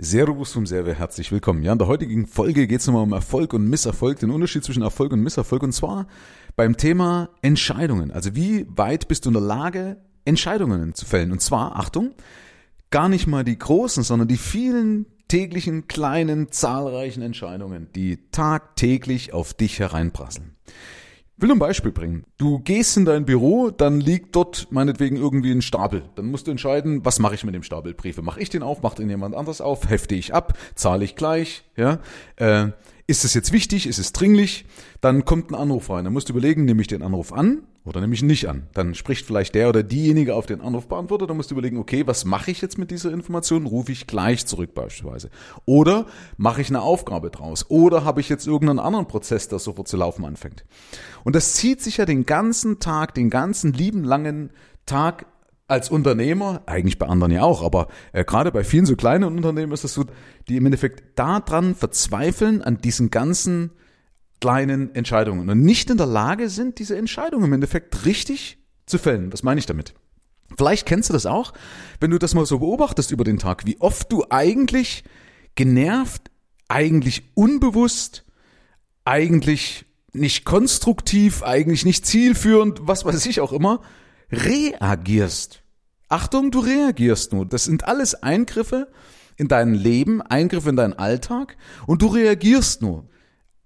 Servus vom Server, herzlich willkommen. Ja, in der heutigen Folge geht es nochmal um Erfolg und Misserfolg, den Unterschied zwischen Erfolg und Misserfolg und zwar beim Thema Entscheidungen. Also wie weit bist du in der Lage, Entscheidungen zu fällen? Und zwar, Achtung, gar nicht mal die großen, sondern die vielen täglichen, kleinen, zahlreichen Entscheidungen, die tagtäglich auf dich hereinprasseln will ein Beispiel bringen. Du gehst in dein Büro, dann liegt dort meinetwegen irgendwie ein Stapel. Dann musst du entscheiden, was mache ich mit dem Stapel Briefe? Mache ich den auf, macht den jemand anders auf, hefte ich ab, zahle ich gleich, ja? Äh, ist es jetzt wichtig? Ist es dringlich? Dann kommt ein Anruf rein. Dann musst du überlegen, nehme ich den Anruf an oder nehme ich ihn nicht an? Dann spricht vielleicht der oder diejenige auf den Anrufbeantworter. Dann musst du überlegen, okay, was mache ich jetzt mit dieser Information? Rufe ich gleich zurück beispielsweise. Oder mache ich eine Aufgabe draus? Oder habe ich jetzt irgendeinen anderen Prozess, der sofort zu laufen anfängt? Und das zieht sich ja den ganzen Tag, den ganzen lieben langen Tag als Unternehmer, eigentlich bei anderen ja auch, aber äh, gerade bei vielen so kleinen Unternehmen ist es so, die im Endeffekt daran verzweifeln, an diesen ganzen kleinen Entscheidungen und nicht in der Lage sind, diese Entscheidungen im Endeffekt richtig zu fällen. Was meine ich damit? Vielleicht kennst du das auch, wenn du das mal so beobachtest über den Tag, wie oft du eigentlich genervt, eigentlich unbewusst, eigentlich nicht konstruktiv, eigentlich nicht zielführend, was weiß ich auch immer, reagierst. Achtung, du reagierst nur. Das sind alles Eingriffe in dein Leben, Eingriffe in deinen Alltag und du reagierst nur.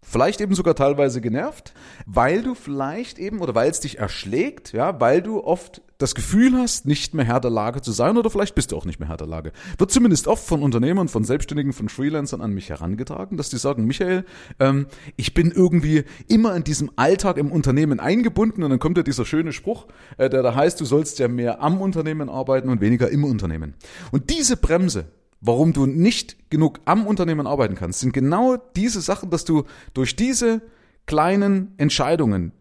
Vielleicht eben sogar teilweise genervt, weil du vielleicht eben oder weil es dich erschlägt, ja, weil du oft das Gefühl hast, nicht mehr Herr der Lage zu sein oder vielleicht bist du auch nicht mehr Herr der Lage. Wird zumindest oft von Unternehmern, von Selbstständigen, von Freelancern an mich herangetragen, dass die sagen, Michael, ähm, ich bin irgendwie immer in diesem Alltag im Unternehmen eingebunden und dann kommt ja dieser schöne Spruch, äh, der da heißt, du sollst ja mehr am Unternehmen arbeiten und weniger im Unternehmen. Und diese Bremse, warum du nicht genug am Unternehmen arbeiten kannst, sind genau diese Sachen, dass du durch diese kleinen Entscheidungen,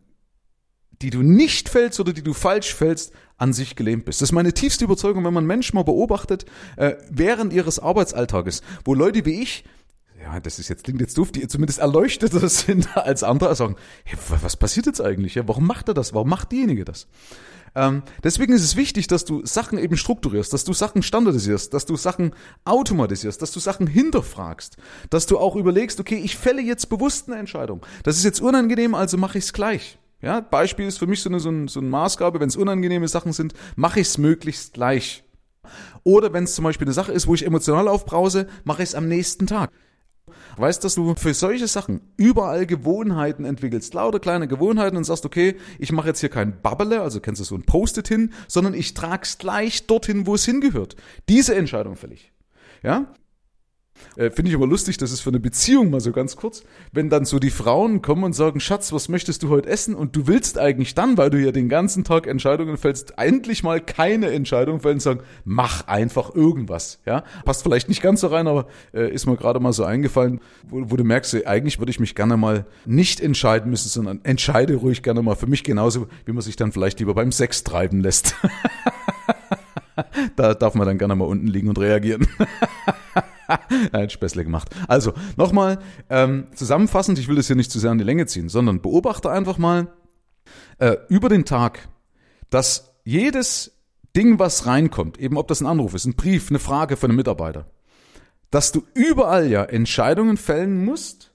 die du nicht fällst oder die du falsch fällst, an sich gelähmt bist. Das ist meine tiefste Überzeugung, wenn man Menschen mal beobachtet, äh, während ihres Arbeitsalltages, wo Leute wie ich, ja, das ist jetzt, klingt jetzt doof, die zumindest erleuchteter sind als andere, sagen, hey, was passiert jetzt eigentlich? Warum macht er das? Warum macht diejenige das? Ähm, deswegen ist es wichtig, dass du Sachen eben strukturierst, dass du Sachen standardisierst, dass du Sachen automatisierst, dass du Sachen hinterfragst, dass du auch überlegst, okay, ich fälle jetzt bewusst eine Entscheidung. Das ist jetzt unangenehm, also mache ich es gleich. Ja, Beispiel ist für mich so eine, so, ein, so eine Maßgabe, wenn es unangenehme Sachen sind, mache ich es möglichst gleich. Oder wenn es zum Beispiel eine Sache ist, wo ich emotional aufbrause, mache ich es am nächsten Tag. Weißt, dass du für solche Sachen überall Gewohnheiten entwickelst, lauter kleine Gewohnheiten und sagst, okay, ich mache jetzt hier kein Babbele, also kennst du so ein Post-it hin, sondern ich trag's gleich dorthin, wo es hingehört. Diese Entscheidung fällig. Ja? Äh, Finde ich aber lustig, das ist für eine Beziehung mal so ganz kurz, wenn dann so die Frauen kommen und sagen, Schatz, was möchtest du heute essen? Und du willst eigentlich dann, weil du ja den ganzen Tag Entscheidungen fällst, endlich mal keine Entscheidung fällen und sagen, mach einfach irgendwas. Ja, passt vielleicht nicht ganz so rein, aber äh, ist mir gerade mal so eingefallen, wo, wo du merkst, eigentlich würde ich mich gerne mal nicht entscheiden müssen, sondern entscheide ruhig gerne mal für mich genauso, wie man sich dann vielleicht lieber beim Sex treiben lässt. da darf man dann gerne mal unten liegen und reagieren. Nein, Späßle gemacht. Also, nochmal ähm, zusammenfassend, ich will das hier nicht zu sehr an die Länge ziehen, sondern beobachte einfach mal äh, über den Tag, dass jedes Ding, was reinkommt, eben ob das ein Anruf ist, ein Brief, eine Frage von einem Mitarbeiter, dass du überall ja Entscheidungen fällen musst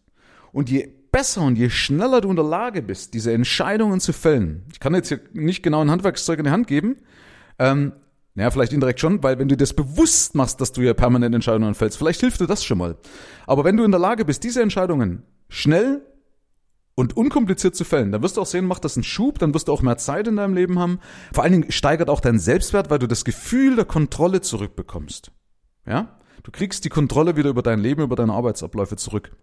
und je besser und je schneller du in der Lage bist, diese Entscheidungen zu fällen, ich kann jetzt hier nicht genau ein Handwerkszeug in die Hand geben, ähm, naja, vielleicht indirekt schon, weil wenn du das bewusst machst, dass du ja permanent Entscheidungen fällst, vielleicht hilft dir das schon mal. Aber wenn du in der Lage bist, diese Entscheidungen schnell und unkompliziert zu fällen, dann wirst du auch sehen, macht das einen Schub, dann wirst du auch mehr Zeit in deinem Leben haben. Vor allen Dingen steigert auch dein Selbstwert, weil du das Gefühl der Kontrolle zurückbekommst. Ja? Du kriegst die Kontrolle wieder über dein Leben, über deine Arbeitsabläufe zurück.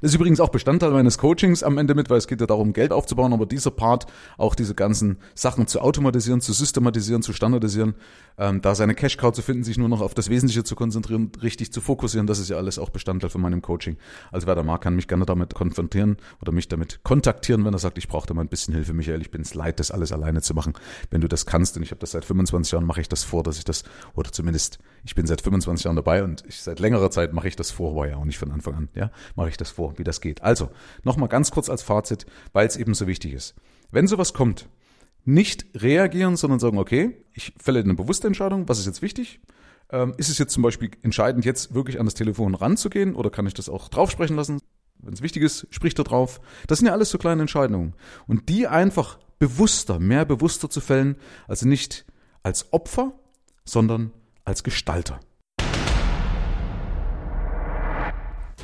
Das ist übrigens auch Bestandteil meines Coachings am Ende mit, weil es geht ja darum, Geld aufzubauen, aber dieser Part, auch diese ganzen Sachen zu automatisieren, zu systematisieren, zu standardisieren, ähm, da seine Cash-Cow zu finden, sich nur noch auf das Wesentliche zu konzentrieren, richtig zu fokussieren, das ist ja alles auch Bestandteil von meinem Coaching. Also wer da mag, kann mich gerne damit konfrontieren oder mich damit kontaktieren, wenn er sagt, ich brauche da mal ein bisschen Hilfe, Michael, ich bin es leid, das alles alleine zu machen. Wenn du das kannst, und ich habe das seit 25 Jahren, mache ich das vor, dass ich das, oder zumindest, ich bin seit 25 Jahren dabei und ich, seit längerer Zeit mache ich das vor, war ja auch nicht von Anfang an, ja, mache ich das vor, wie das geht. Also, nochmal ganz kurz als Fazit, weil es eben so wichtig ist. Wenn sowas kommt, nicht reagieren, sondern sagen, okay, ich fälle eine bewusste Entscheidung, was ist jetzt wichtig? Ähm, ist es jetzt zum Beispiel entscheidend, jetzt wirklich an das Telefon ranzugehen oder kann ich das auch draufsprechen lassen? Wenn es wichtig ist, spricht er drauf. Das sind ja alles so kleine Entscheidungen. Und die einfach bewusster, mehr bewusster zu fällen, also nicht als Opfer, sondern als Gestalter.